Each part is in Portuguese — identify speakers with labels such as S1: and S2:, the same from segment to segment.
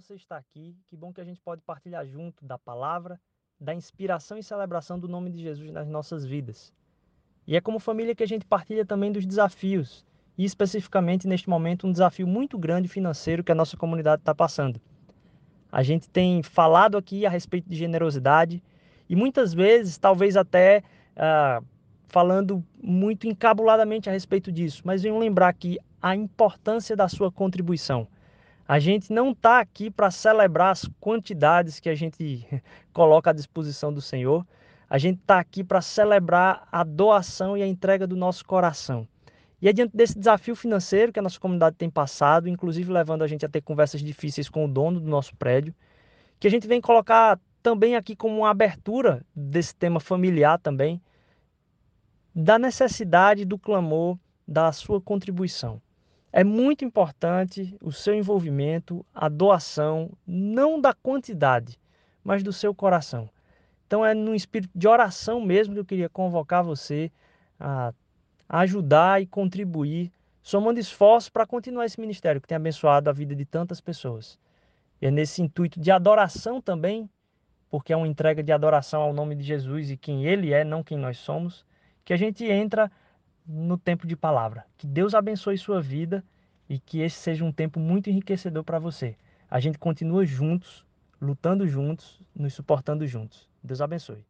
S1: você está aqui. Que bom que a gente pode partilhar junto da palavra, da inspiração e celebração do nome de Jesus nas nossas vidas. E é como família que a gente partilha também dos desafios, e especificamente neste momento um desafio muito grande financeiro que a nossa comunidade está passando. A gente tem falado aqui a respeito de generosidade e muitas vezes, talvez até ah, falando muito encabuladamente a respeito disso, mas venho lembrar aqui a importância da sua contribuição. A gente não está aqui para celebrar as quantidades que a gente coloca à disposição do Senhor. A gente está aqui para celebrar a doação e a entrega do nosso coração. E é diante desse desafio financeiro que a nossa comunidade tem passado, inclusive levando a gente a ter conversas difíceis com o dono do nosso prédio, que a gente vem colocar também aqui como uma abertura desse tema familiar também, da necessidade do clamor da sua contribuição. É muito importante o seu envolvimento, a doação, não da quantidade, mas do seu coração. Então é no espírito de oração mesmo que eu queria convocar você a ajudar e contribuir, somando esforços para continuar esse ministério que tem abençoado a vida de tantas pessoas. E é nesse intuito de adoração também, porque é uma entrega de adoração ao nome de Jesus e quem ele é, não quem nós somos, que a gente entra no tempo de palavra. Que Deus abençoe sua vida e que esse seja um tempo muito enriquecedor para você. A gente continua juntos, lutando juntos, nos suportando juntos. Deus abençoe.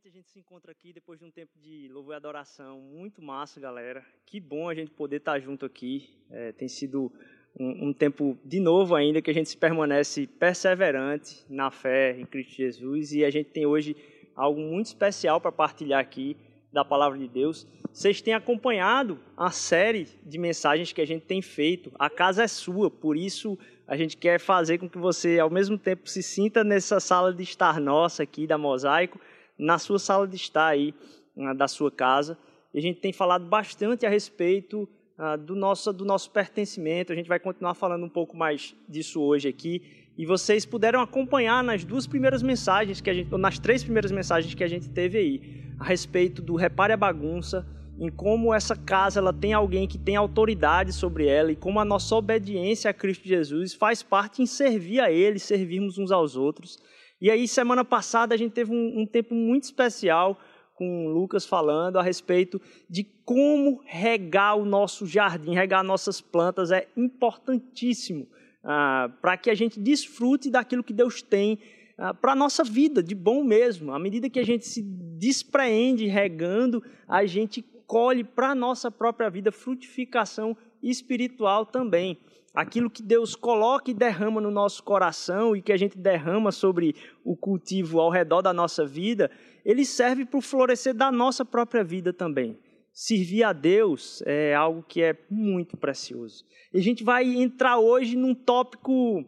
S1: Novamente a gente se encontra aqui depois de um tempo de louvor e adoração. Muito massa, galera. Que bom a gente poder estar junto aqui. É, tem sido um, um, tempo de novo ainda que a gente permanece perseverante na fé em Cristo Jesus e a gente tem hoje algo muito especial para partilhar aqui da palavra de Deus. Vocês têm acompanhado a série de mensagens que a gente tem feito. A casa é sua, por isso a gente quer fazer com que você, ao mesmo tempo, se sinta nessa sala de estar nossa aqui da Mosaico na sua sala de estar aí, uh, da sua casa. E a gente tem falado bastante a respeito uh, do, nosso, do nosso pertencimento. A gente vai continuar falando um pouco mais disso hoje aqui. E vocês puderam acompanhar nas duas primeiras mensagens que a gente, ou nas três primeiras mensagens que a gente teve aí, a respeito do repare a bagunça, em como essa casa ela tem alguém que tem autoridade sobre ela e como a nossa obediência a Cristo Jesus faz parte em servir a Ele, servirmos uns aos outros. E aí, semana passada, a gente teve um, um tempo muito especial com o Lucas falando a respeito de como regar o nosso jardim, regar nossas plantas é importantíssimo ah, para que a gente desfrute daquilo que Deus tem ah, para a nossa vida, de bom mesmo. À medida que a gente se despreende regando, a gente colhe para a nossa própria vida frutificação espiritual também aquilo que Deus coloca e derrama no nosso coração e que a gente derrama sobre o cultivo ao redor da nossa vida, ele serve para o florescer da nossa própria vida também. Servir a Deus é algo que é muito precioso. E a gente vai entrar hoje num tópico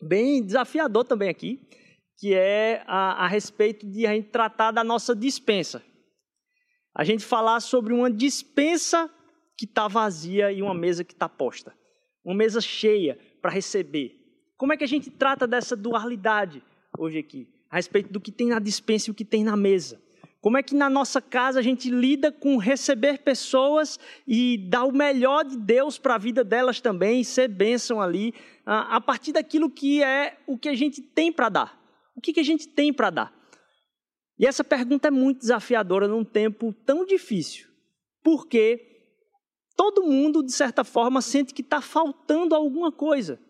S1: bem desafiador também aqui, que é a, a respeito de a gente tratar da nossa dispensa. A gente falar sobre uma dispensa que está vazia e uma mesa que está posta uma mesa cheia para receber. Como é que a gente trata dessa dualidade hoje aqui, a respeito do que tem na dispensa e o que tem na mesa? Como é que na nossa casa a gente lida com receber pessoas e dar o melhor de Deus para a vida delas também, ser bênção ali, a partir daquilo que é o que a gente tem para dar? O que, que a gente tem para dar? E essa pergunta é muito desafiadora num tempo tão difícil, porque todo mundo, de certa forma, sente que está faltando alguma coisa.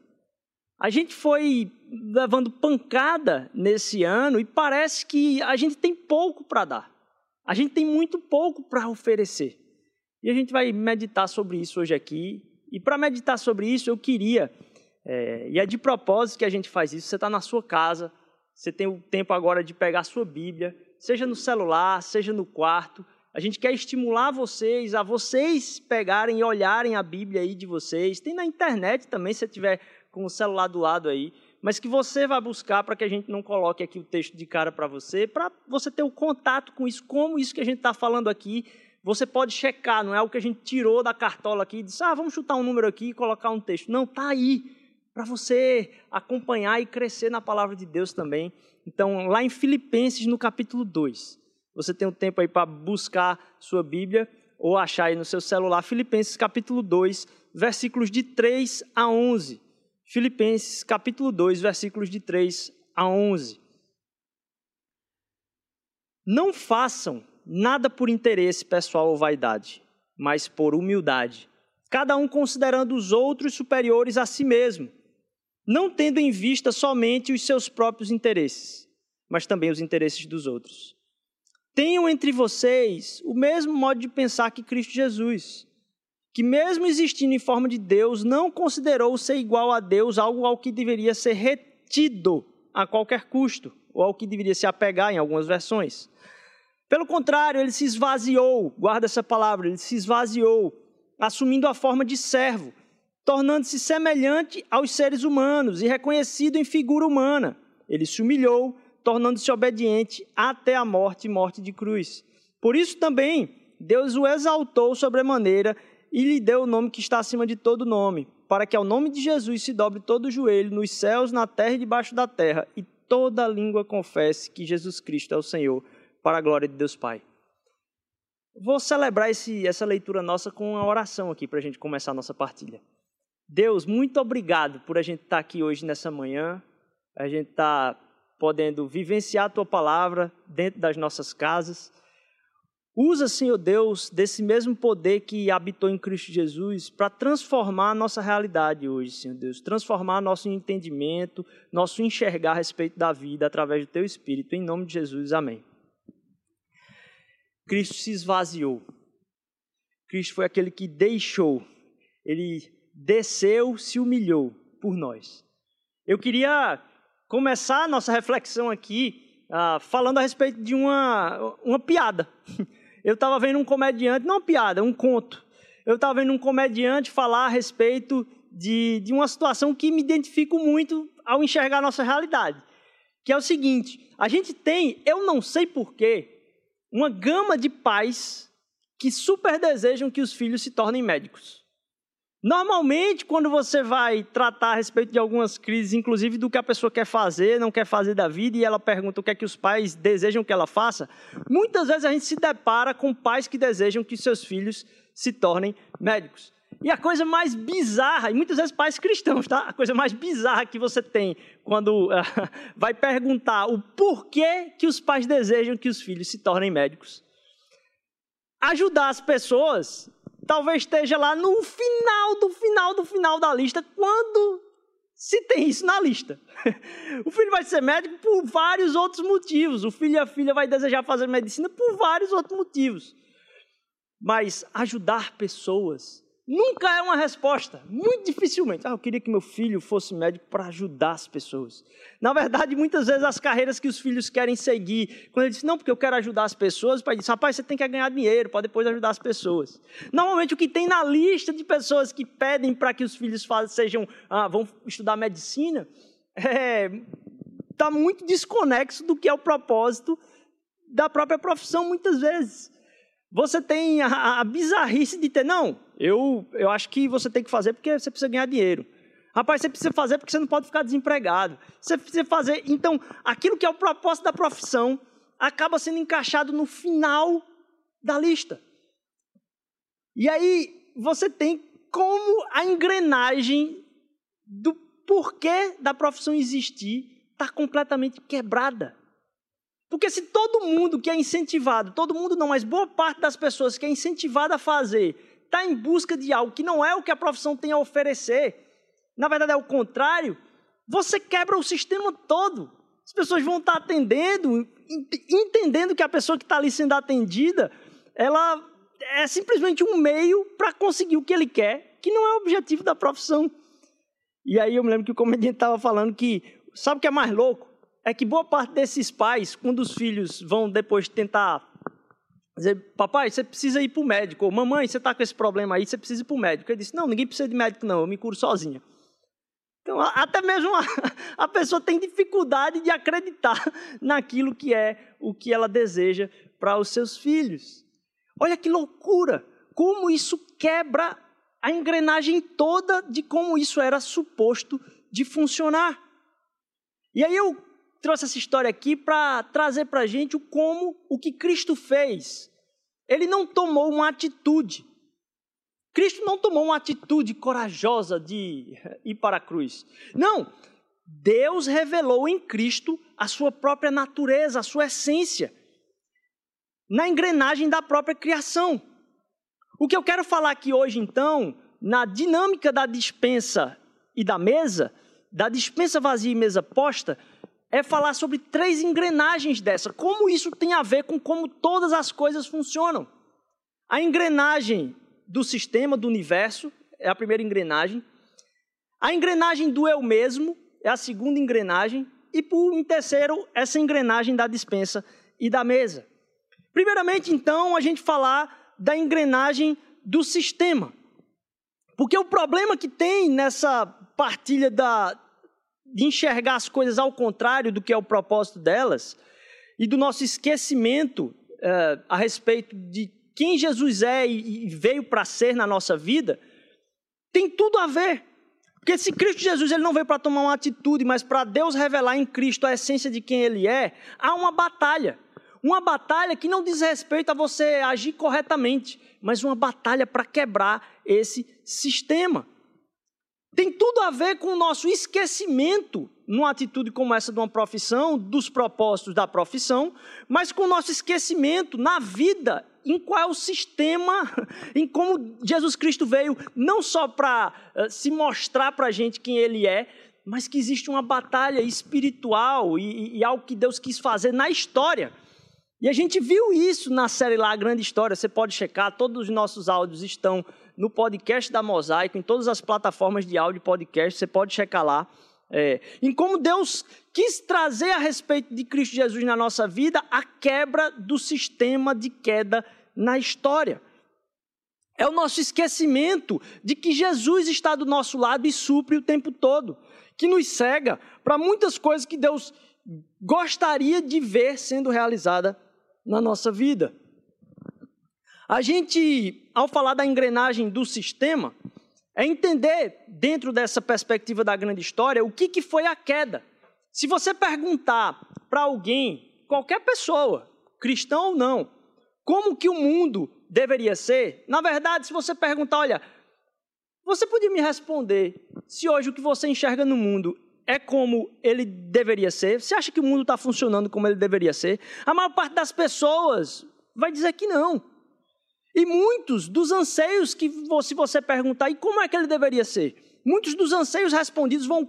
S1: A gente foi levando pancada nesse ano e parece que a gente tem pouco para dar. A gente tem muito pouco para oferecer. E a gente vai meditar sobre isso hoje aqui. E para meditar sobre isso, eu queria, é, e é de propósito que a gente faz isso, você está na sua casa, você tem o tempo agora de pegar a sua Bíblia, seja no celular, seja no quarto, a gente quer estimular vocês a vocês pegarem e olharem a Bíblia aí de vocês. Tem na internet também, se você tiver com o celular do lado aí. mas que você vai buscar para que a gente não coloque aqui o texto de cara para você, para você ter o um contato com isso, como isso que a gente está falando aqui, você pode checar, não é algo que a gente tirou da cartola aqui e disse, ah, vamos chutar um número aqui e colocar um texto. Não, está aí, para você acompanhar e crescer na palavra de Deus também. Então, lá em Filipenses, no capítulo 2, você tem um tempo aí para buscar sua Bíblia ou achar aí no seu celular, Filipenses capítulo 2, versículos de 3 a 11. Filipenses capítulo 2, versículos de 3 a 11. Não façam nada por interesse pessoal ou vaidade, mas por humildade, cada um considerando os outros superiores a si mesmo, não tendo em vista somente os seus próprios interesses, mas também os interesses dos outros. Tenham entre vocês o mesmo modo de pensar que Cristo Jesus, que, mesmo existindo em forma de Deus, não considerou ser igual a Deus algo ao que deveria ser retido a qualquer custo, ou ao que deveria se apegar em algumas versões. Pelo contrário, ele se esvaziou, guarda essa palavra, ele se esvaziou, assumindo a forma de servo, tornando-se semelhante aos seres humanos e reconhecido em figura humana. Ele se humilhou, tornando-se obediente até a morte e morte de cruz. Por isso também Deus o exaltou sobremaneira e lhe deu o nome que está acima de todo nome, para que ao nome de Jesus se dobre todo o joelho nos céus, na terra e debaixo da terra, e toda língua confesse que Jesus Cristo é o Senhor, para a glória de Deus Pai. Vou celebrar esse, essa leitura nossa com uma oração aqui para a gente começar a nossa partilha. Deus, muito obrigado por a gente estar aqui hoje nessa manhã, a gente estar podendo vivenciar a tua palavra dentro das nossas casas. Usa, Senhor Deus, desse mesmo poder que habitou em Cristo Jesus para transformar a nossa realidade hoje, Senhor Deus. Transformar nosso entendimento, nosso enxergar a respeito da vida através do Teu Espírito. Em nome de Jesus, amém. Cristo se esvaziou. Cristo foi aquele que deixou. Ele desceu, se humilhou por nós. Eu queria começar a nossa reflexão aqui uh, falando a respeito de uma, uma piada. Eu estava vendo um comediante, não uma piada, um conto. Eu estava vendo um comediante falar a respeito de, de uma situação que me identifico muito ao enxergar a nossa realidade. Que é o seguinte: a gente tem, eu não sei porquê, uma gama de pais que super desejam que os filhos se tornem médicos. Normalmente, quando você vai tratar a respeito de algumas crises, inclusive do que a pessoa quer fazer, não quer fazer da vida, e ela pergunta o que é que os pais desejam que ela faça, muitas vezes a gente se depara com pais que desejam que seus filhos se tornem médicos. E a coisa mais bizarra, e muitas vezes pais cristãos, tá? A coisa mais bizarra que você tem quando uh, vai perguntar o porquê que os pais desejam que os filhos se tornem médicos. Ajudar as pessoas talvez esteja lá no final do final do final da lista, quando se tem isso na lista. o filho vai ser médico por vários outros motivos. O filho e a filha vai desejar fazer medicina por vários outros motivos. Mas ajudar pessoas Nunca é uma resposta, muito dificilmente. Ah, eu queria que meu filho fosse médico para ajudar as pessoas. Na verdade, muitas vezes as carreiras que os filhos querem seguir, quando ele diz, não, porque eu quero ajudar as pessoas, o pai diz, rapaz, você tem que ganhar dinheiro para depois ajudar as pessoas. Normalmente, o que tem na lista de pessoas que pedem para que os filhos sejam, ah, vão estudar medicina, está é, tá muito desconexo do que é o propósito da própria profissão, muitas vezes. Você tem a, a bizarrice de ter, não, eu, eu acho que você tem que fazer porque você precisa ganhar dinheiro. Rapaz, você precisa fazer porque você não pode ficar desempregado. Você precisa fazer. Então, aquilo que é o propósito da profissão acaba sendo encaixado no final da lista. E aí você tem como a engrenagem do porquê da profissão existir está completamente quebrada. Porque se todo mundo que é incentivado, todo mundo não, mas boa parte das pessoas que é incentivada a fazer, está em busca de algo que não é o que a profissão tem a oferecer, na verdade é o contrário, você quebra o sistema todo. As pessoas vão estar atendendo, entendendo que a pessoa que está ali sendo atendida, ela é simplesmente um meio para conseguir o que ele quer, que não é o objetivo da profissão. E aí eu me lembro que o comediante estava falando que, sabe o que é mais louco? É que boa parte desses pais, quando os filhos vão depois tentar dizer, papai, você precisa ir para o médico, ou mamãe, você está com esse problema aí, você precisa ir para o médico. Ele disse, não, ninguém precisa de médico não, eu me curo sozinha. Então, até mesmo a, a, pessoa tem dificuldade de acreditar naquilo que é o que ela deseja para os seus filhos. Olha que loucura! Como isso quebra a engrenagem toda de como isso era suposto de funcionar. E aí eu trouxe essa história aqui para trazer para a gente o como, o que Cristo fez. Ele não tomou uma atitude. Cristo não tomou uma atitude corajosa de ir para a cruz. Não. Deus revelou em Cristo a sua própria natureza, a sua essência, na engrenagem da própria criação. O que eu quero falar aqui hoje, então, na dinâmica da dispensa e da mesa, da dispensa vazia e mesa posta, é falar sobre três engrenagens dessa. Como isso tem a ver com como todas as coisas funcionam. A engrenagem do sistema, do universo, é a primeira engrenagem. A engrenagem do eu mesmo é a segunda engrenagem. E por em terceiro, essa engrenagem da dispensa e da mesa. Primeiramente, então, a gente falar da engrenagem do sistema. Porque o problema que tem nessa partilha da, de enxergar as coisas ao contrário do que é o propósito delas, e do nosso esquecimento eh, a respeito de quem Jesus é e, e veio para ser na nossa vida, tem tudo a ver. Porque se Cristo Jesus ele não veio para tomar uma atitude, mas para Deus revelar em Cristo a essência de quem ele é, há uma batalha. Uma batalha que não diz respeito a você agir corretamente, mas uma batalha para quebrar esse sistema. Tem tudo a ver com o nosso esquecimento numa atitude como essa de uma profissão, dos propósitos da profissão, mas com o nosso esquecimento na vida, em qual é o sistema, em como Jesus Cristo veio, não só para uh, se mostrar para a gente quem Ele é, mas que existe uma batalha espiritual e, e algo que Deus quis fazer na história. E a gente viu isso na série lá, A Grande História. Você pode checar, todos os nossos áudios estão no podcast da Mosaico, em todas as plataformas de áudio podcast, você pode checar lá. É, em como Deus quis trazer a respeito de Cristo Jesus na nossa vida a quebra do sistema de queda na história. É o nosso esquecimento de que Jesus está do nosso lado e supre o tempo todo, que nos cega para muitas coisas que Deus gostaria de ver sendo realizada na nossa vida. A gente, ao falar da engrenagem do sistema, é entender, dentro dessa perspectiva da grande história, o que, que foi a queda. Se você perguntar para alguém, qualquer pessoa, cristão ou não, como que o mundo deveria ser, na verdade, se você perguntar, olha, você podia me responder se hoje o que você enxerga no mundo é como ele deveria ser? Você acha que o mundo está funcionando como ele deveria ser? A maior parte das pessoas vai dizer que não. E muitos dos anseios que, se você perguntar, e como é que ele deveria ser? Muitos dos anseios respondidos vão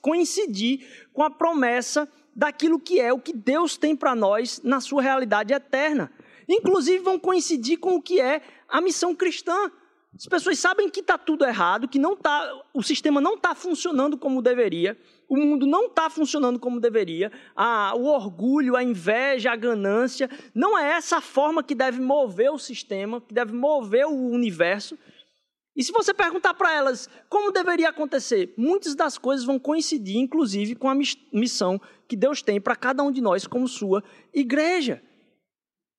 S1: coincidir com a promessa daquilo que é o que Deus tem para nós na sua realidade eterna. Inclusive vão coincidir com o que é a missão cristã. As pessoas sabem que está tudo errado, que não tá, o sistema não está funcionando como deveria, o mundo não está funcionando como deveria, a, o orgulho, a inveja, a ganância, não é essa a forma que deve mover o sistema, que deve mover o universo. E se você perguntar para elas como deveria acontecer, muitas das coisas vão coincidir, inclusive, com a missão que Deus tem para cada um de nós como sua igreja.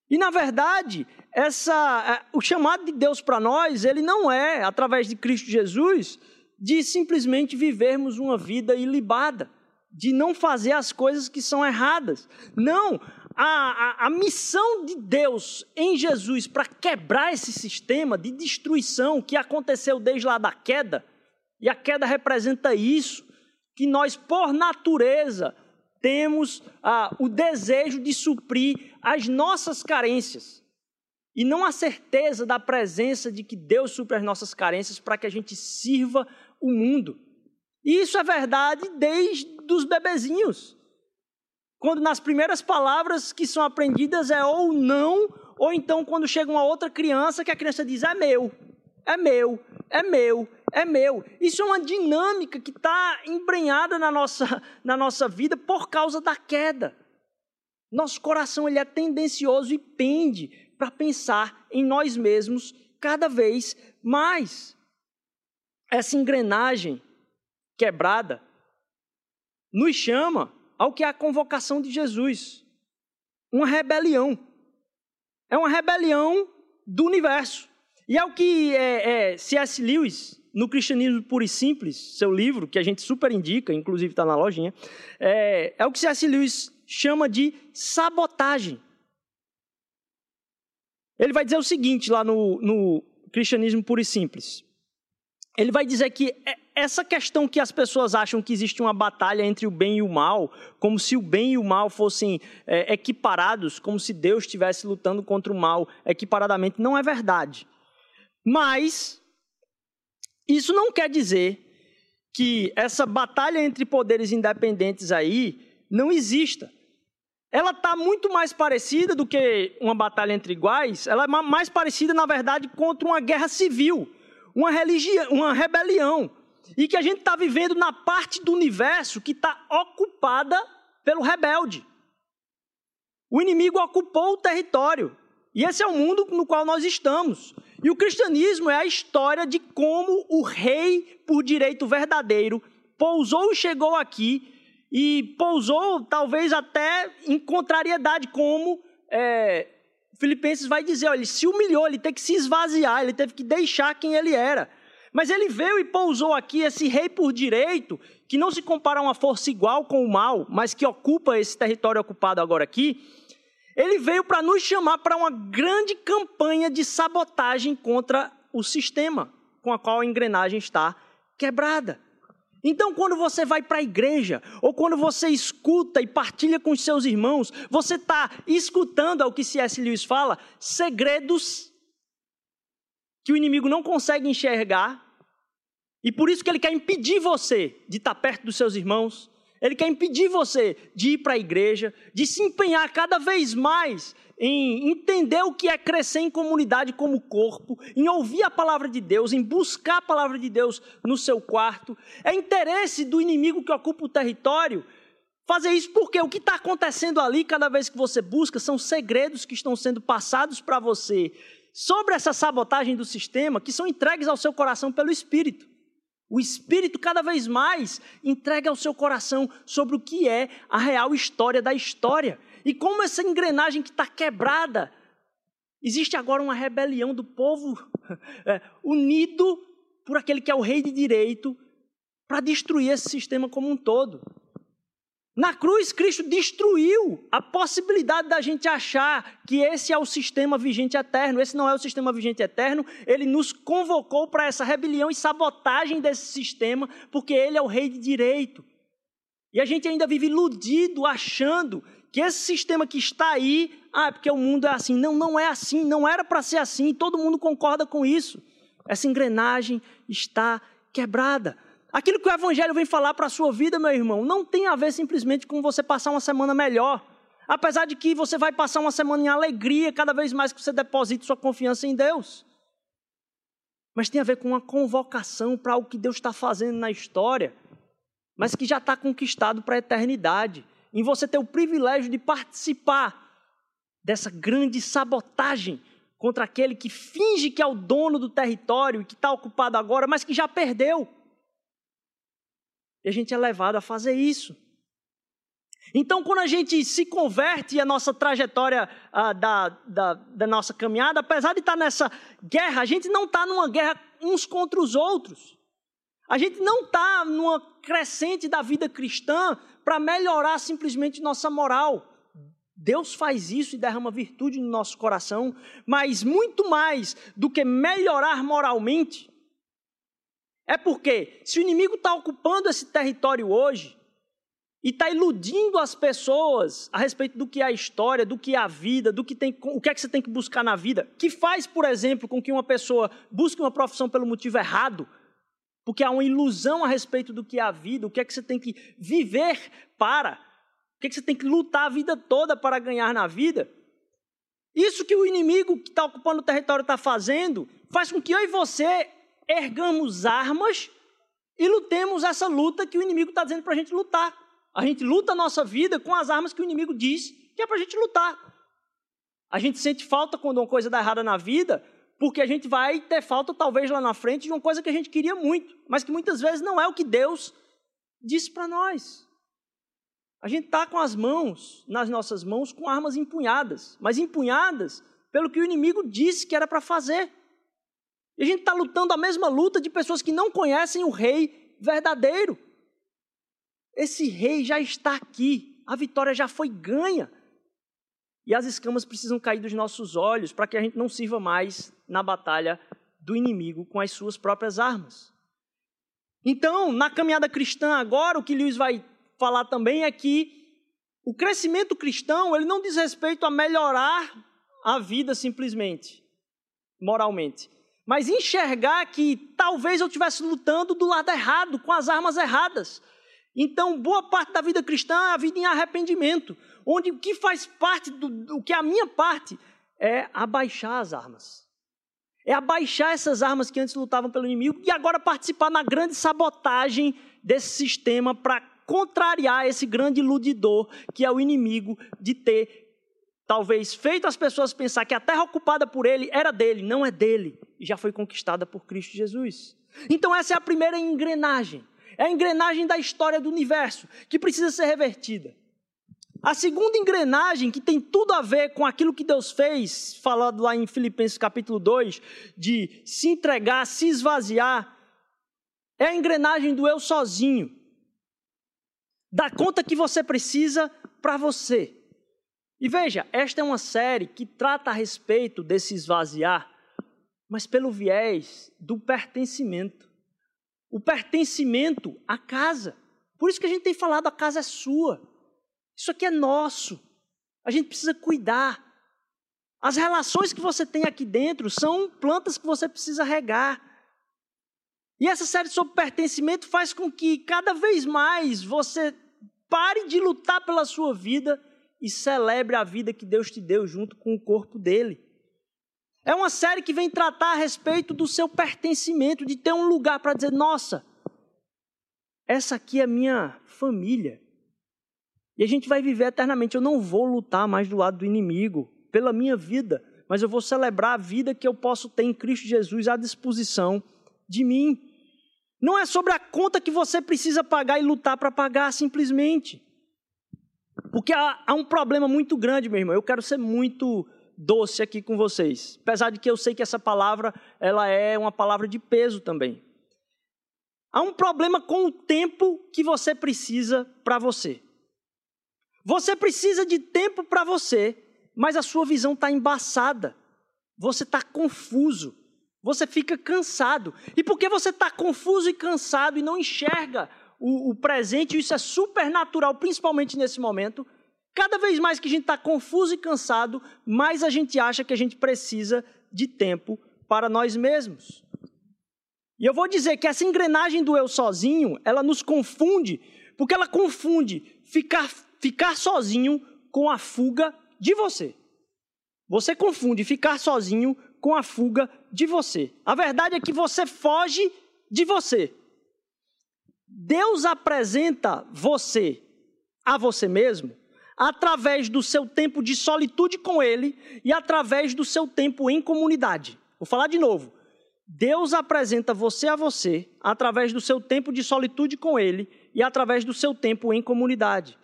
S1: E na verdade, essa, é, o chamado de Deus para nós, ele não é através de Cristo Jesus, de simplesmente vivermos uma vida ilibada, de não fazer as coisas que são erradas. Não, a, a, a missão de Deus em Jesus para quebrar esse sistema de destruição que aconteceu desde lá da queda, e a queda representa isso, que nós, por natureza, temos ah, o desejo de suprir as nossas carências. E não a certeza da presença de que Deus supre as nossas carências para que a gente sirva o mundo. E isso é verdade desde os bebezinhos. Quando nas primeiras palavras que são aprendidas é ou não, ou então quando chega uma outra criança que a criança diz é meu, é meu, é meu, é meu. Isso é uma dinâmica que está embrenhada na nossa, na nossa vida por causa da queda. Nosso coração ele é tendencioso e pende para pensar em nós mesmos cada vez mais essa engrenagem quebrada, nos chama ao que é a convocação de Jesus uma rebelião. É uma rebelião do universo. E é o que é, é, C.S. Lewis, no Cristianismo Puro e Simples, seu livro, que a gente super indica, inclusive está na lojinha, é, é o que C.S. Lewis chama de sabotagem. Ele vai dizer o seguinte lá no, no Cristianismo Puro e Simples. Ele vai dizer que é, essa questão que as pessoas acham que existe uma batalha entre o bem e o mal, como se o bem e o mal fossem é, equiparados, como se Deus estivesse lutando contra o mal equiparadamente, não é verdade. Mas isso não quer dizer que essa batalha entre poderes independentes aí não exista. Ela está muito mais parecida do que uma batalha entre iguais, ela é mais parecida, na verdade, contra uma guerra civil, uma, religião, uma rebelião e que a gente está vivendo na parte do universo que está ocupada pelo rebelde. O inimigo ocupou o território. E esse é o mundo no qual nós estamos. E o cristianismo é a história de como o rei, por direito verdadeiro, pousou e chegou aqui, e pousou talvez até em contrariedade, como é, Filipenses vai dizer: ele se humilhou, ele teve que se esvaziar, ele teve que deixar quem ele era. Mas ele veio e pousou aqui, esse rei por direito, que não se compara a uma força igual com o mal, mas que ocupa esse território ocupado agora aqui. Ele veio para nos chamar para uma grande campanha de sabotagem contra o sistema com a qual a engrenagem está quebrada. Então, quando você vai para a igreja, ou quando você escuta e partilha com os seus irmãos, você está escutando ao que C.S. Lewis fala, segredos que o inimigo não consegue enxergar, e por isso que ele quer impedir você de estar perto dos seus irmãos, ele quer impedir você de ir para a igreja, de se empenhar cada vez mais em entender o que é crescer em comunidade como corpo, em ouvir a palavra de Deus, em buscar a palavra de Deus no seu quarto. É interesse do inimigo que ocupa o território fazer isso porque o que está acontecendo ali, cada vez que você busca, são segredos que estão sendo passados para você sobre essa sabotagem do sistema que são entregues ao seu coração pelo Espírito. O Espírito, cada vez mais, entrega ao seu coração sobre o que é a real história da história. E como essa engrenagem que está quebrada, existe agora uma rebelião do povo é, unido por aquele que é o rei de direito para destruir esse sistema como um todo. Na cruz, Cristo destruiu a possibilidade da gente achar que esse é o sistema vigente eterno. Esse não é o sistema vigente eterno. Ele nos convocou para essa rebelião e sabotagem desse sistema, porque ele é o rei de direito. E a gente ainda vive iludido, achando que esse sistema que está aí, ah, é porque o mundo é assim. Não, não é assim, não era para ser assim, todo mundo concorda com isso. Essa engrenagem está quebrada. Aquilo que o Evangelho vem falar para a sua vida, meu irmão, não tem a ver simplesmente com você passar uma semana melhor. Apesar de que você vai passar uma semana em alegria cada vez mais que você deposite sua confiança em Deus. Mas tem a ver com uma convocação para o que Deus está fazendo na história, mas que já está conquistado para a eternidade. Em você ter o privilégio de participar dessa grande sabotagem contra aquele que finge que é o dono do território e que está ocupado agora, mas que já perdeu. E a gente é levado a fazer isso. Então, quando a gente se converte e a nossa trajetória ah, da, da, da, nossa caminhada, apesar de estar nessa guerra, a gente não está numa guerra uns contra os outros. A gente não está numa crescente da vida cristã para melhorar simplesmente nossa moral. Deus faz isso e derrama virtude no nosso coração, mas muito mais do que melhorar moralmente, é porque, se o inimigo está ocupando esse território hoje e está iludindo as pessoas a respeito do que é a história, do que é a vida, do que tem, o que é que você tem que buscar na vida, que faz, por exemplo, com que uma pessoa busque uma profissão pelo motivo errado, porque há uma ilusão a respeito do que é a vida, o que é que você tem que viver para, o que é que você tem que lutar a vida toda para ganhar na vida. Isso que o inimigo que está ocupando o território está fazendo, faz com que eu e você ergamos armas e lutemos essa luta que o inimigo está dizendo para a gente lutar. A gente luta a nossa vida com as armas que o inimigo diz que é para a gente lutar. A gente sente falta quando uma coisa dá errada na vida, porque a gente vai ter falta talvez lá na frente de uma coisa que a gente queria muito, mas que muitas vezes não é o que Deus disse para nós. A gente está com as mãos, nas nossas mãos, com armas empunhadas, mas empunhadas pelo que o inimigo disse que era para fazer. E a gente está lutando a mesma luta de pessoas que não conhecem o rei verdadeiro. Esse rei já está aqui, a vitória já foi ganha. E as escamas precisam cair dos nossos olhos para que a gente não sirva mais na batalha do inimigo com as suas próprias armas. Então, na caminhada cristã agora, o que Lewis vai falar também é que o crescimento cristão, ele não diz respeito a melhorar a vida simplesmente, moralmente, mas enxergar que talvez eu estivesse lutando do lado errado, com as armas erradas. Então, boa parte da vida cristã é a vida em arrependimento, onde o que faz parte do, que é a minha parte é abaixar as armas. É abaixar essas armas que antes lutavam pelo inimigo e agora participar na grande sabotagem desse sistema para contrariar esse grande iludidor que é o inimigo de ter talvez feito as pessoas pensar que a terra ocupada por ele era dele, não é dele, e já foi conquistada por Cristo Jesus. Então essa é a primeira engrenagem. É a engrenagem da história do universo que precisa ser revertida. A segunda engrenagem, que tem tudo a ver com aquilo que Deus fez, falado lá em Filipenses capítulo 2, de se entregar, se esvaziar, é a engrenagem do eu sozinho. Dá conta que você precisa para você. E veja, esta é uma série que trata a respeito desse esvaziar, mas pelo viés do pertencimento. O pertencimento à casa. Por isso que a gente tem falado, a casa é sua. Isso aqui é nosso. A gente precisa cuidar. As relações que você tem aqui dentro são plantas que você precisa regar. E essa série sobre pertencimento faz com que cada vez mais você pare de lutar pela sua vida e celebre a vida que Deus te deu junto com o corpo dele. É uma série que vem tratar a respeito do seu pertencimento, de ter um lugar para dizer: nossa, essa aqui é minha família. E a gente vai viver eternamente. Eu não vou lutar mais do lado do inimigo pela minha vida, mas eu vou celebrar a vida que eu posso ter em Cristo Jesus à disposição de mim. Não é sobre a conta que você precisa pagar e lutar para pagar simplesmente. Porque há, há, um problema muito grande, meu irmão. Eu quero ser muito doce aqui com vocês. Apesar de que eu sei que essa palavra ela é uma palavra de peso também. Há um problema com o tempo que você precisa para você. Você precisa de tempo para você, mas a sua visão está embaçada. Você está confuso. Você fica cansado. E porque você está confuso e cansado e não enxerga o, o presente, isso é super natural, principalmente nesse momento, cada vez mais que a gente está confuso e cansado, mais a gente acha que a gente precisa de tempo para nós mesmos. E eu vou dizer que essa engrenagem do eu sozinho, ela nos confunde, porque ela confunde ficar ficar sozinho com a fuga de você. Você confunde ficar sozinho com a fuga de você. A verdade é que você foge de você. Deus apresenta você a você mesmo através do seu tempo de solitude com Ele e através do seu tempo em comunidade. Vou falar de novo. Deus apresenta você a você através do seu tempo de solitude com Ele e através do seu tempo em comunidade.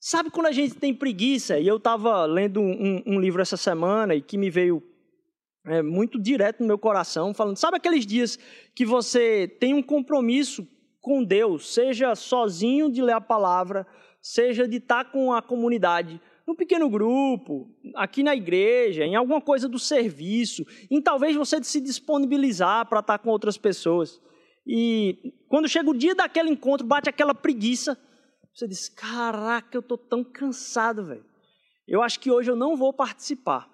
S1: Sabe quando a gente tem preguiça? E eu estava lendo um, um, livro essa semana e que me veio é, muito direto no meu coração, falando: sabe aqueles dias que você tem um compromisso com Deus, seja sozinho de ler a palavra, seja de estar com a comunidade, num pequeno grupo, aqui na igreja, em alguma coisa do serviço, em talvez você se disponibilizar para estar com outras pessoas. E quando chega o dia daquele encontro, bate aquela preguiça, você diz: Caraca, eu estou tão cansado, velho. Eu acho que hoje eu não vou participar.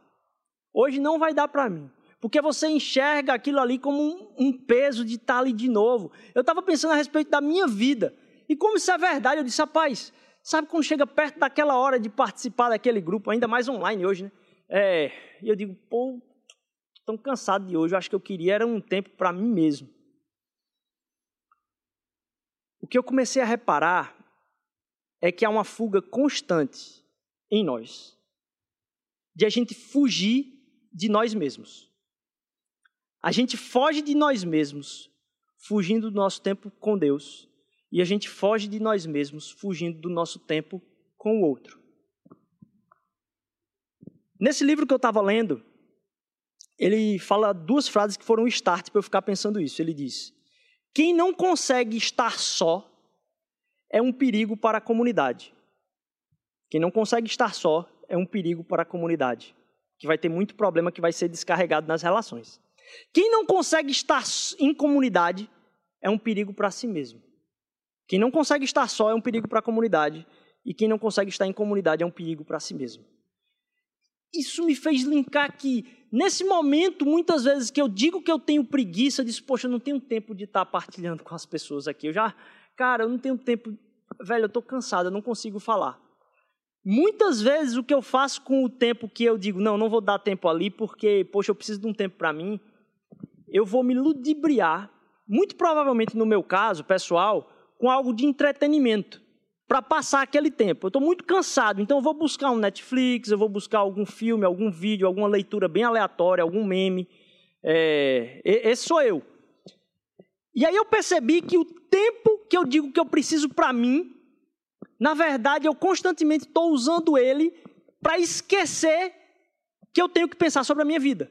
S1: Hoje não vai dar para mim. Porque você enxerga aquilo ali como um, um peso de estar ali de novo. Eu estava pensando a respeito da minha vida. E como isso é verdade, eu disse: Rapaz, sabe quando chega perto daquela hora de participar daquele grupo, ainda mais online hoje, né? É, e eu digo: Pô, tão cansado de hoje. Eu acho que eu queria era um tempo para mim mesmo. O que eu comecei a reparar é que há uma fuga constante em nós de a gente fugir de nós mesmos. A gente foge de nós mesmos, fugindo do nosso tempo com Deus. e a gente foge de nós mesmos, fugindo do nosso tempo com o outro. Nesse livro que eu estava lendo, ele fala duas frases que foram um start para eu ficar pensando isso. Ele diz: Quem não consegue estar só é um perigo para a comunidade. Quem não consegue estar só é um perigo para a comunidade, que vai ter muito problema que vai ser descarregado nas relações. Quem não consegue estar em comunidade é um perigo para si mesmo. Quem não consegue estar só é um perigo para a comunidade, e quem não consegue estar em comunidade é um perigo para si mesmo. Isso me fez linkar que, nesse momento, muitas vezes que eu digo que eu tenho preguiça, eu disse, poxa, eu não tenho tempo de estar partilhando com as pessoas aqui. Eu já, cara, eu não tenho tempo, velho, eu estou cansado, eu não consigo falar. Muitas vezes o que eu faço com o tempo que eu digo, não, não vou dar tempo ali porque, poxa, eu preciso de um tempo para mim, eu vou me ludibriar, muito provavelmente no meu caso, pessoal, com algo de entretenimento para passar aquele tempo. Eu estou muito cansado, então eu vou buscar um Netflix, eu vou buscar algum filme, algum vídeo, alguma leitura bem aleatória, algum meme. É, esse sou eu. E aí eu percebi que o tempo que eu digo que eu preciso para mim, na verdade eu constantemente estou usando ele para esquecer que eu tenho que pensar sobre a minha vida.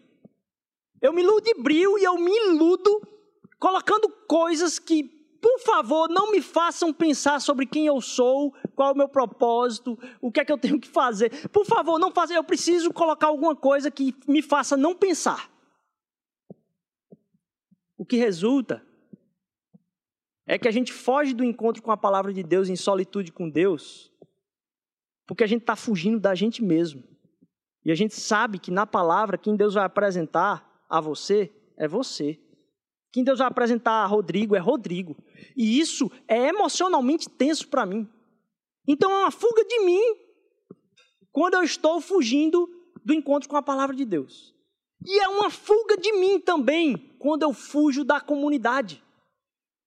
S1: Eu me ludibrio e eu me iludo colocando coisas que por favor, não me façam pensar sobre quem eu sou, qual é o meu propósito, o que é que eu tenho que fazer. Por favor, não façam. Eu preciso colocar alguma coisa que me faça não pensar. O que resulta é que a gente foge do encontro com a palavra de Deus em solitude com Deus, porque a gente está fugindo da gente mesmo. E a gente sabe que na palavra, quem Deus vai apresentar a você é você. Quem Deus vai apresentar a Rodrigo é Rodrigo. E isso é emocionalmente tenso para mim. Então é uma fuga de mim quando eu estou fugindo do encontro com a palavra de Deus. E é uma fuga de mim também quando eu fujo da comunidade.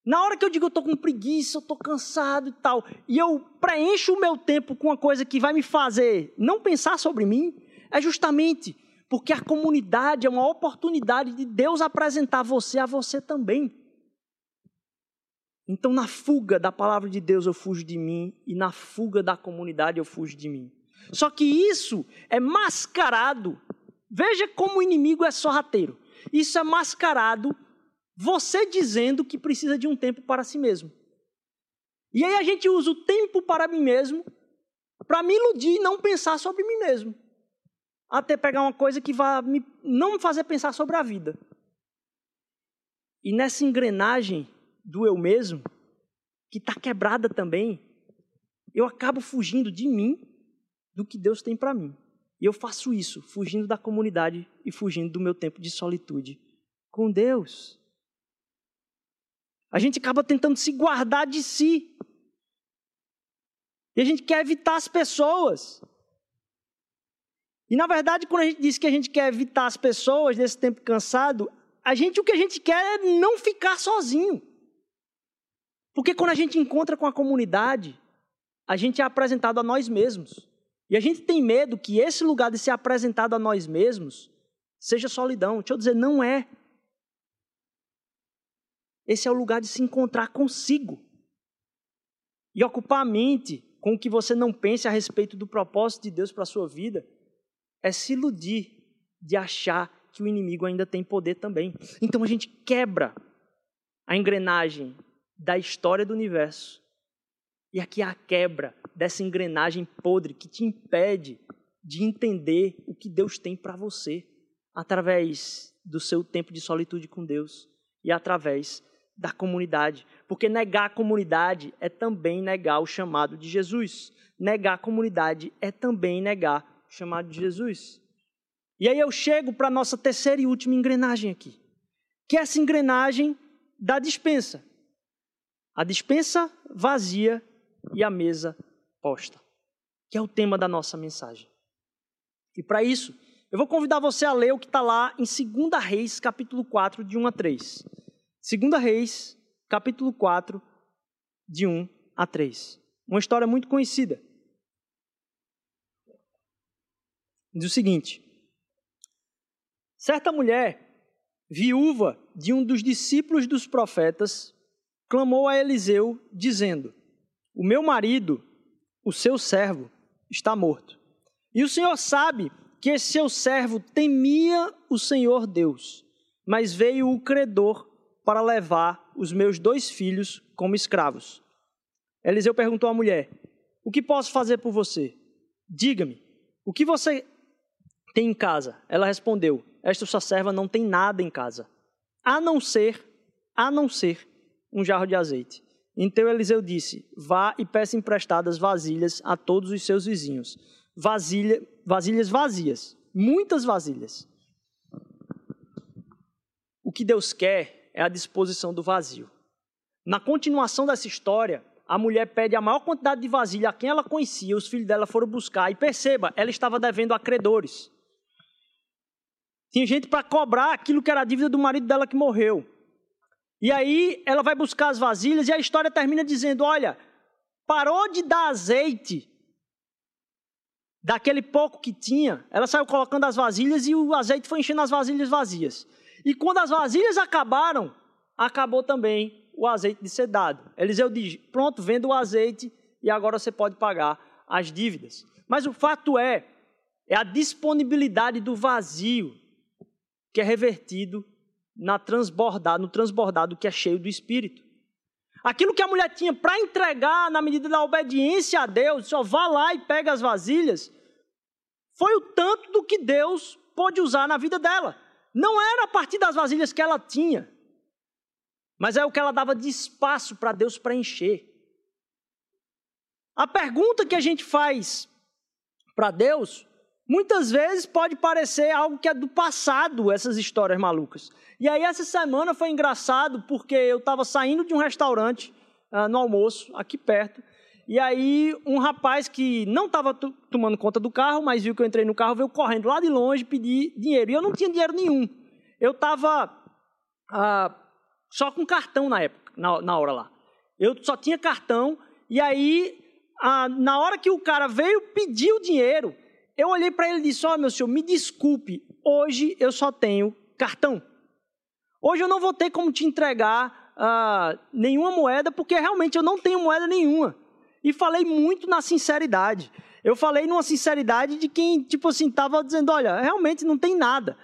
S1: Na hora que eu digo eu estou com preguiça, eu estou cansado e tal, e eu preencho o meu tempo com uma coisa que vai me fazer não pensar sobre mim, é justamente porque a comunidade é uma oportunidade de Deus apresentar você a você também. Então, na fuga da palavra de Deus, eu fujo de mim, e na fuga da comunidade, eu fujo de mim. Só que isso é mascarado. Veja como o inimigo é sorrateiro. Isso é mascarado você dizendo que precisa de um tempo para si mesmo. E aí a gente usa o tempo para mim mesmo para me iludir e não pensar sobre mim mesmo até pegar uma coisa que vai me, não me fazer pensar sobre a vida. E nessa engrenagem do eu mesmo, que está quebrada também, eu acabo fugindo de mim do que Deus tem para mim. E eu faço isso, fugindo da comunidade e fugindo do meu tempo de solitude com Deus. A gente acaba tentando se guardar de si. E a gente quer evitar as pessoas. E na verdade, quando a gente diz que a gente quer evitar as pessoas nesse tempo cansado, a gente o que a gente quer é não ficar sozinho. Porque quando a gente encontra com a comunidade, a gente é apresentado a nós mesmos. E a gente tem medo que esse lugar de ser apresentado a nós mesmos seja solidão. Deixa eu dizer, não é. Esse é o lugar de se encontrar consigo. E ocupar a mente com o que você não pense a respeito do propósito de Deus para a sua vida é se iludir de achar que o inimigo ainda tem poder também. Então a gente quebra a engrenagem da história do universo. E aqui é a quebra dessa engrenagem podre que te impede de entender o que Deus tem para você através do seu tempo de solitude com Deus e através da comunidade. Porque negar a comunidade é também negar o chamado de Jesus. Negar a comunidade é também negar chamado de Jesus. E aí eu chego para a nossa terceira e última engrenagem aqui, que é essa engrenagem da dispensa. A dispensa vazia e a mesa posta, que é o tema da nossa mensagem. E para isso, eu vou convidar você a ler o que está lá em 2 Reis, capítulo 4, de 1 a 3. 2 Reis, capítulo 4, de 1 a 3. Uma história muito conhecida. Diz o seguinte: Certa mulher, viúva de um dos discípulos dos profetas, clamou a Eliseu, dizendo: O meu marido, o seu servo, está morto. E o Senhor sabe que esse seu servo temia o Senhor Deus, mas veio o credor para levar os meus dois filhos como escravos. Eliseu perguntou à mulher: O que posso fazer por você? Diga-me, o que você tem em casa? Ela respondeu: Esta sua serva não tem nada em casa, a não ser, a não ser um jarro de azeite. Então Eliseu disse: Vá e peça emprestadas vasilhas a todos os seus vizinhos. Vasilha, vasilhas vazias, muitas vasilhas. O que Deus quer é a disposição do vazio. Na continuação dessa história, a mulher pede a maior quantidade de vasilha a quem ela conhecia, os filhos dela foram buscar. E perceba, ela estava devendo a credores. Tinha gente para cobrar aquilo que era a dívida do marido dela que morreu. E aí ela vai buscar as vasilhas e a história termina dizendo: olha, parou de dar azeite daquele pouco que tinha, ela saiu colocando as vasilhas e o azeite foi enchendo as vasilhas vazias. E quando as vasilhas acabaram, acabou também o azeite de ser dado. Eliseu diz: pronto, venda o azeite e agora você pode pagar as dívidas. Mas o fato é, é a disponibilidade do vazio que é revertido na transbordado, no transbordado que é cheio do Espírito. Aquilo que a mulher tinha para entregar na medida da obediência a Deus, só vá lá e pega as vasilhas, foi o tanto do que Deus pôde usar na vida dela. Não era a partir das vasilhas que ela tinha, mas é o que ela dava de espaço para Deus preencher. A pergunta que a gente faz para Deus Muitas vezes pode parecer algo que é do passado, essas histórias malucas. E aí, essa semana foi engraçado porque eu estava saindo de um restaurante uh, no almoço, aqui perto, e aí um rapaz que não estava tomando conta do carro, mas viu que eu entrei no carro, veio correndo lá de longe pedir dinheiro. E eu não tinha dinheiro nenhum. Eu estava uh, só com cartão na época, na, na hora lá. Eu só tinha cartão, e aí, uh, na hora que o cara veio pedir o dinheiro, eu olhei para ele e disse: Ó, oh, meu senhor, me desculpe, hoje eu só tenho cartão. Hoje eu não vou ter como te entregar uh, nenhuma moeda, porque realmente eu não tenho moeda nenhuma. E falei muito na sinceridade. Eu falei numa sinceridade de quem, tipo assim, estava dizendo: olha, realmente não tem nada.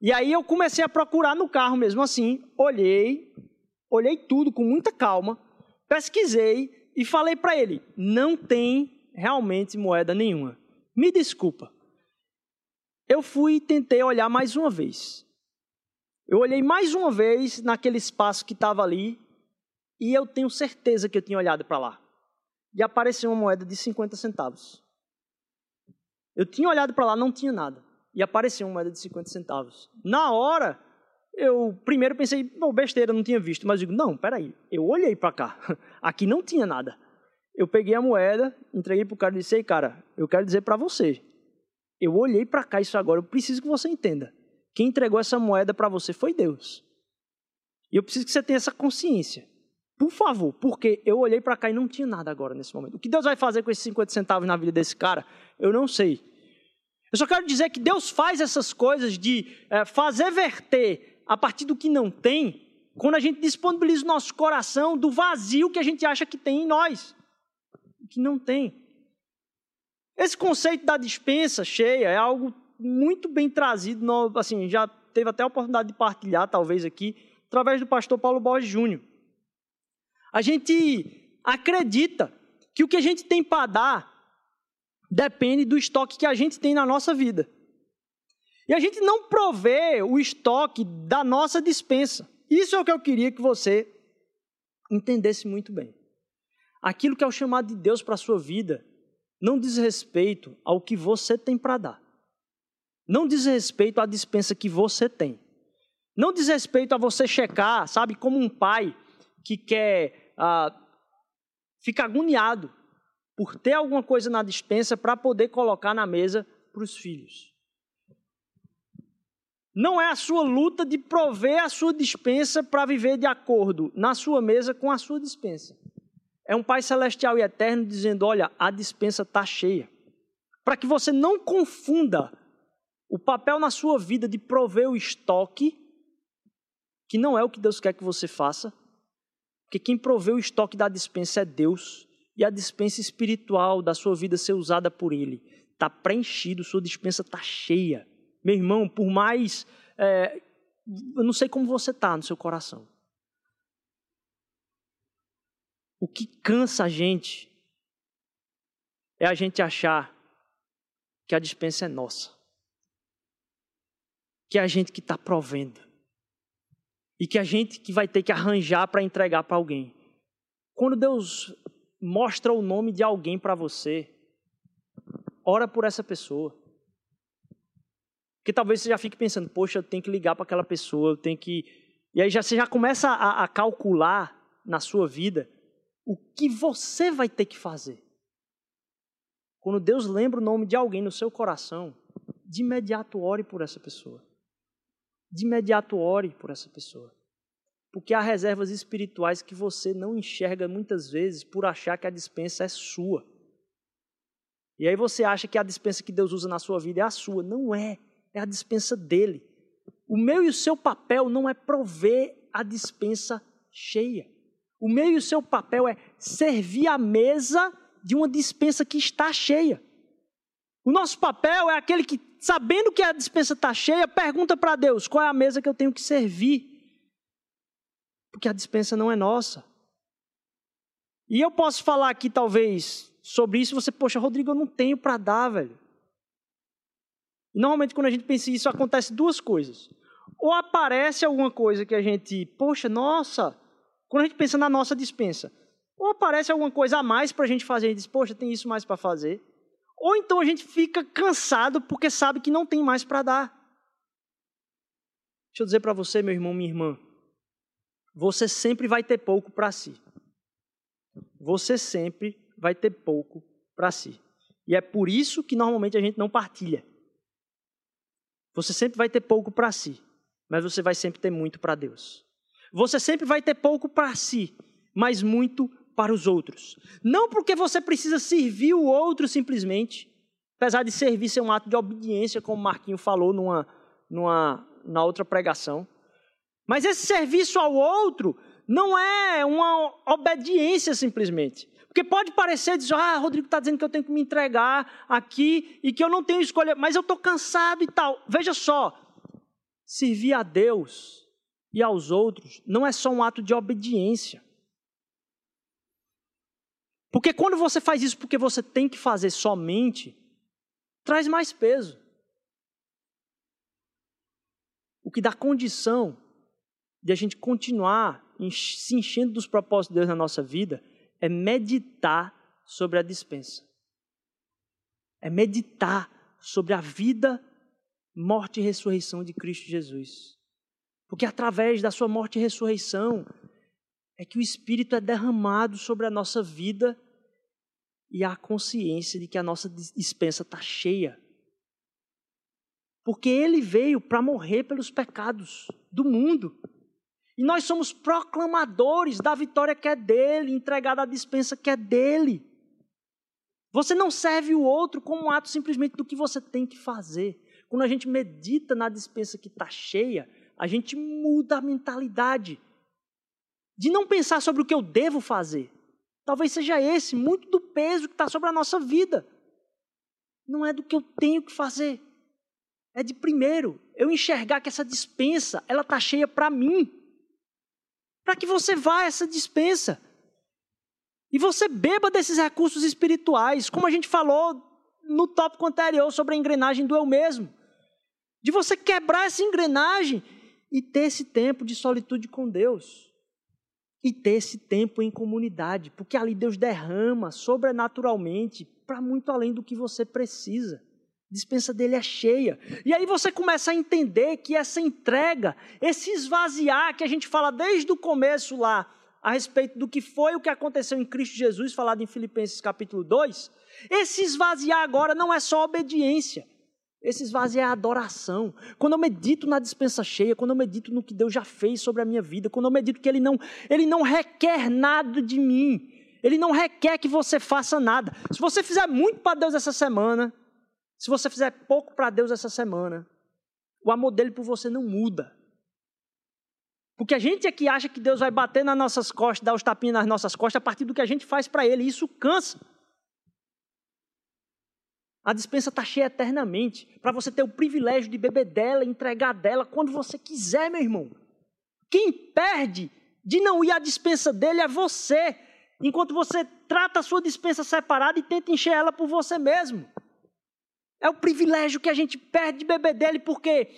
S1: E aí eu comecei a procurar no carro mesmo assim, olhei, olhei tudo com muita calma, pesquisei e falei para ele: não tem realmente moeda nenhuma. Me desculpa. Eu fui e tentei olhar mais uma vez. Eu olhei mais uma vez naquele espaço que estava ali e eu tenho certeza que eu tinha olhado para lá. E apareceu uma moeda de 50 centavos. Eu tinha olhado para lá, não tinha nada. E apareceu uma moeda de 50 centavos. Na hora, eu primeiro pensei, besteira, não tinha visto. Mas eu digo, não, peraí, eu olhei para cá. Aqui não tinha nada. Eu peguei a moeda, entreguei para o cara e disse: Ei, cara, eu quero dizer para você. Eu olhei para cá isso agora, eu preciso que você entenda. Quem entregou essa moeda para você foi Deus. E eu preciso que você tenha essa consciência. Por favor, porque eu olhei para cá e não tinha nada agora nesse momento. O que Deus vai fazer com esses 50 centavos na vida desse cara, eu não sei. Eu só quero dizer que Deus faz essas coisas de é, fazer verter a partir do que não tem, quando a gente disponibiliza o nosso coração do vazio que a gente acha que tem em nós que não tem. Esse conceito da dispensa cheia é algo muito bem trazido, no, assim, já teve até a oportunidade de partilhar, talvez aqui, através do pastor Paulo Borges Júnior. A gente acredita que o que a gente tem para dar depende do estoque que a gente tem na nossa vida. E a gente não provê o estoque da nossa dispensa. Isso é o que eu queria que você entendesse muito bem. Aquilo que é o chamado de Deus para a sua vida não diz respeito ao que você tem para dar. Não diz respeito à dispensa que você tem. Não diz respeito a você checar, sabe, como um pai que quer ah, fica agoniado por ter alguma coisa na dispensa para poder colocar na mesa para os filhos. Não é a sua luta de prover a sua dispensa para viver de acordo na sua mesa com a sua dispensa. É um Pai celestial e eterno dizendo: olha, a dispensa está cheia. Para que você não confunda o papel na sua vida de prover o estoque, que não é o que Deus quer que você faça, Porque quem provê o estoque da dispensa é Deus. E a dispensa espiritual da sua vida ser usada por Ele. Está preenchido, sua dispensa está cheia. Meu irmão, por mais. É, eu não sei como você está no seu coração. O que cansa a gente é a gente achar que a dispensa é nossa. Que é a gente que está provendo. E que a gente que vai ter que arranjar para entregar para alguém. Quando Deus mostra o nome de alguém para você, ora por essa pessoa. Porque talvez você já fique pensando, poxa, eu tenho que ligar para aquela pessoa, eu tenho que. E aí já, você já começa a, a calcular na sua vida o que você vai ter que fazer. Quando Deus lembra o nome de alguém no seu coração, de imediato ore por essa pessoa. De imediato ore por essa pessoa. Porque há reservas espirituais que você não enxerga muitas vezes por achar que a dispensa é sua. E aí você acha que a dispensa que Deus usa na sua vida é a sua. Não é. É a dispensa dele. O meu e o seu papel não é prover a dispensa cheia. O meu e o seu papel é servir a mesa de uma dispensa que está cheia. O nosso papel é aquele que, sabendo que a dispensa está cheia, pergunta para Deus: qual é a mesa que eu tenho que servir? Porque a dispensa não é nossa. E eu posso falar aqui, talvez, sobre isso, você, poxa, Rodrigo, eu não tenho para dar, velho. Normalmente, quando a gente pensa isso, acontece duas coisas. Ou aparece alguma coisa que a gente, poxa, nossa, quando a gente pensa na nossa dispensa, ou aparece alguma coisa a mais para a gente fazer e diz, poxa, tem isso mais para fazer. Ou então a gente fica cansado porque sabe que não tem mais para dar. Deixa eu dizer para você, meu irmão, minha irmã, você sempre vai ter pouco para si. Você sempre vai ter pouco para si. E é por isso que normalmente a gente não partilha. Você sempre vai ter pouco para si, mas você vai sempre ter muito para Deus. Você sempre vai ter pouco para si, mas muito para os outros. Não porque você precisa servir o outro simplesmente, apesar de servir ser um ato de obediência, como Marquinho falou numa, numa, na outra pregação. Mas esse serviço ao outro não é uma obediência simplesmente. Porque pode parecer, dizer, ah, Rodrigo está dizendo que eu tenho que me entregar aqui e que eu não tenho escolha, mas eu estou cansado e tal. Veja só, servir a Deus e aos outros não é só um ato de obediência. Porque quando você faz isso porque você tem que fazer somente, traz mais peso. O que dá condição de a gente continuar se enchendo dos propósitos de Deus na nossa vida é meditar sobre a dispensa. É meditar sobre a vida, morte e ressurreição de Cristo Jesus. Porque através da sua morte e ressurreição é que o Espírito é derramado sobre a nossa vida e a consciência de que a nossa dispensa está cheia. Porque ele veio para morrer pelos pecados do mundo. E nós somos proclamadores da vitória que é dele, entregada a dispensa que é dele. Você não serve o outro como um ato simplesmente do que você tem que fazer. Quando a gente medita na dispensa que está cheia, a gente muda a mentalidade de não pensar sobre o que eu devo fazer, Talvez seja esse muito do peso que está sobre a nossa vida. Não é do que eu tenho que fazer. É de primeiro eu enxergar que essa dispensa ela está cheia para mim. Para que você vá a essa dispensa. E você beba desses recursos espirituais, como a gente falou no tópico anterior sobre a engrenagem do eu mesmo. De você quebrar essa engrenagem e ter esse tempo de solitude com Deus e ter esse tempo em comunidade, porque ali Deus derrama sobrenaturalmente para muito além do que você precisa. A dispensa dele é cheia. E aí você começa a entender que essa entrega, esse esvaziar que a gente fala desde o começo lá, a respeito do que foi o que aconteceu em Cristo Jesus, falado em Filipenses capítulo 2, esse esvaziar agora não é só obediência, esse esvaziar é adoração. Quando eu medito na dispensa cheia, quando eu medito no que Deus já fez sobre a minha vida, quando eu medito que Ele não, Ele não requer nada de mim, Ele não requer que você faça nada. Se você fizer muito para Deus essa semana, se você fizer pouco para Deus essa semana, o amor dele por você não muda. Porque a gente é que acha que Deus vai bater nas nossas costas, dar os tapinhas nas nossas costas a partir do que a gente faz para Ele. Isso cansa. A dispensa está cheia eternamente, para você ter o privilégio de beber dela, entregar dela quando você quiser, meu irmão. Quem perde de não ir à dispensa dele é você, enquanto você trata a sua dispensa separada e tenta encher ela por você mesmo. É o privilégio que a gente perde de beber dele, porque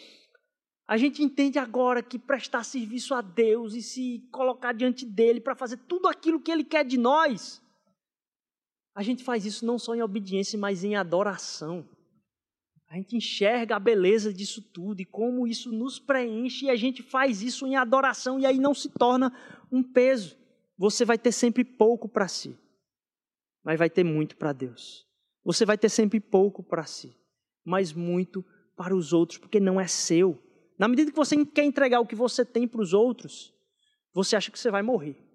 S1: a gente entende agora que prestar serviço a Deus e se colocar diante dele para fazer tudo aquilo que ele quer de nós, a gente faz isso não só em obediência, mas em adoração. A gente enxerga a beleza disso tudo e como isso nos preenche e a gente faz isso em adoração e aí não se torna um peso. Você vai ter sempre pouco para si, mas vai ter muito para Deus. Você vai ter sempre pouco para si, mas muito para os outros, porque não é seu. Na medida que você quer entregar o que você tem para os outros, você acha que você vai morrer.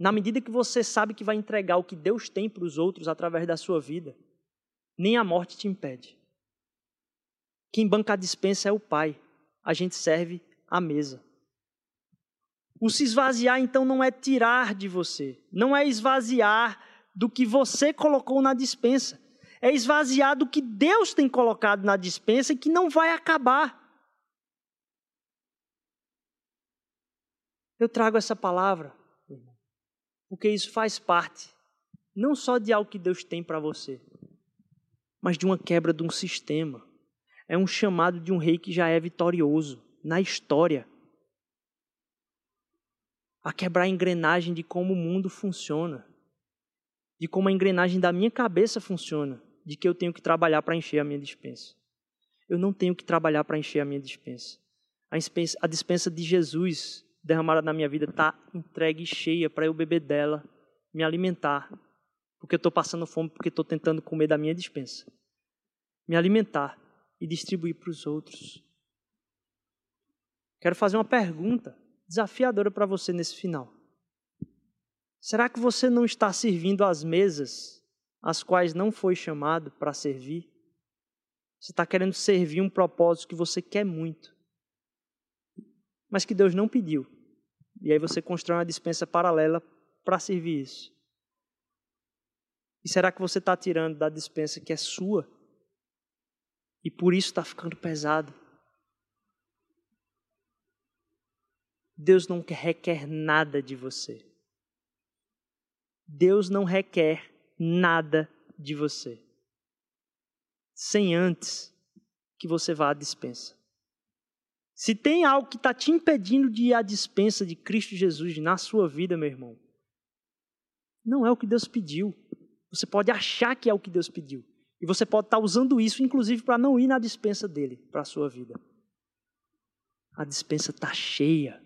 S1: Na medida que você sabe que vai entregar o que Deus tem para os outros através da sua vida, nem a morte te impede. Quem banca a dispensa é o Pai. A gente serve a mesa. O se esvaziar, então, não é tirar de você, não é esvaziar do que você colocou na dispensa é esvaziar do que Deus tem colocado na dispensa e que não vai acabar. Eu trago essa palavra, porque isso faz parte, não só de algo que Deus tem para você, mas de uma quebra de um sistema. É um chamado de um rei que já é vitorioso na história. A quebrar a engrenagem de como o mundo funciona, de como a engrenagem da minha cabeça funciona de que eu tenho que trabalhar para encher a minha dispensa. Eu não tenho que trabalhar para encher a minha dispensa. A dispensa, a dispensa de Jesus derramada na minha vida está entregue e cheia para eu beber dela, me alimentar, porque eu estou passando fome, porque estou tentando comer da minha dispensa. Me alimentar e distribuir para os outros. Quero fazer uma pergunta desafiadora para você nesse final. Será que você não está servindo às mesas as quais não foi chamado para servir. Você está querendo servir um propósito que você quer muito, mas que Deus não pediu. E aí você constrói uma dispensa paralela para servir isso. E será que você está tirando da dispensa que é sua? E por isso está ficando pesado? Deus não requer nada de você. Deus não requer nada de você, sem antes que você vá à dispensa. Se tem algo que está te impedindo de ir à dispensa de Cristo Jesus na sua vida, meu irmão, não é o que Deus pediu. Você pode achar que é o que Deus pediu. E você pode estar tá usando isso, inclusive, para não ir na dispensa dele, para a sua vida. A dispensa está cheia.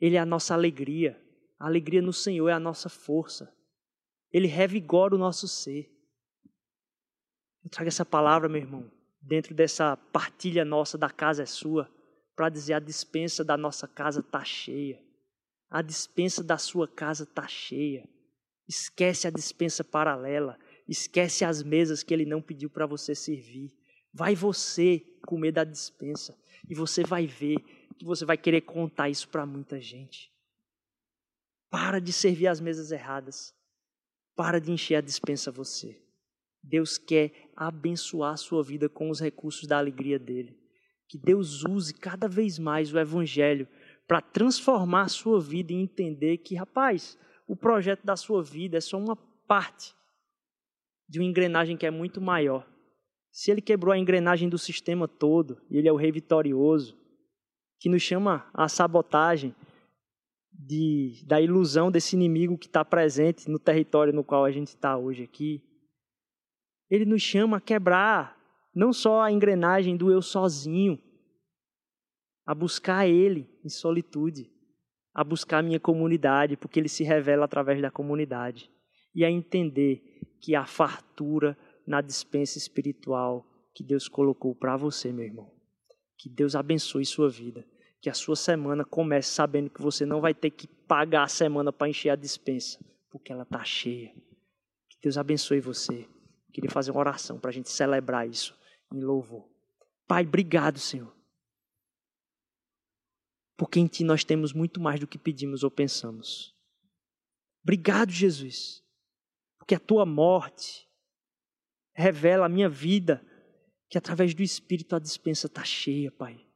S1: Ele é a nossa alegria. A alegria no Senhor é a nossa força. Ele revigora o nosso ser. Eu trago essa palavra, meu irmão, dentro dessa partilha nossa da casa é sua, para dizer a dispensa da nossa casa está cheia. A dispensa da sua casa está cheia. Esquece a dispensa paralela. Esquece as mesas que ele não pediu para você servir. Vai você comer da dispensa. E você vai ver que você vai querer contar isso para muita gente. Para de servir as mesas erradas. Para de encher a dispensa você. Deus quer abençoar a sua vida com os recursos da alegria dele. Que Deus use cada vez mais o Evangelho para transformar a sua vida e entender que, rapaz, o projeto da sua vida é só uma parte de uma engrenagem que é muito maior. Se ele quebrou a engrenagem do sistema todo, e ele é o rei vitorioso, que nos chama à sabotagem, de, da ilusão desse inimigo que está presente no território no qual a gente está hoje aqui. Ele nos chama a quebrar não só a engrenagem do eu sozinho, a buscar Ele em solitude, a buscar a minha comunidade, porque Ele se revela através da comunidade, e a entender que a fartura na dispensa espiritual que Deus colocou para você, meu irmão. Que Deus abençoe sua vida que a sua semana comece sabendo que você não vai ter que pagar a semana para encher a dispensa, porque ela está cheia. Que Deus abençoe você. Queria fazer uma oração para a gente celebrar isso em louvor. Pai, obrigado, Senhor. porque em Ti nós temos muito mais do que pedimos ou pensamos. Obrigado, Jesus, porque a Tua morte revela a minha vida, que através do Espírito a dispensa está cheia, Pai.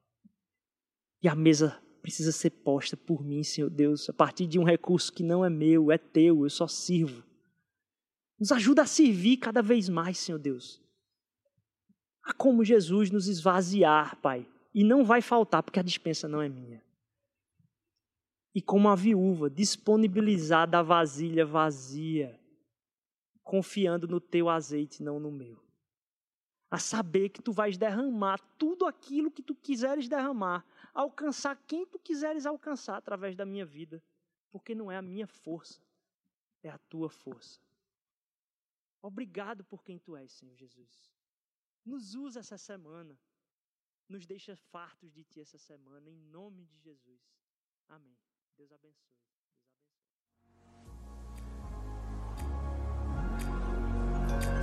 S1: E a mesa precisa ser posta por mim, Senhor Deus, a partir de um recurso que não é meu, é teu, eu só sirvo. Nos ajuda a servir cada vez mais, Senhor Deus. A como Jesus nos esvaziar, Pai. E não vai faltar, porque a dispensa não é minha. E como a viúva, disponibilizar da vasilha vazia, confiando no teu azeite, não no meu. A saber que tu vais derramar tudo aquilo que tu quiseres derramar, alcançar quem tu quiseres alcançar através da minha vida, porque não é a minha força, é a tua força. Obrigado por quem tu és, Senhor Jesus. Nos usa essa semana. Nos deixa fartos de ti essa semana, em nome de Jesus. Amém. Deus abençoe. Deus abençoe.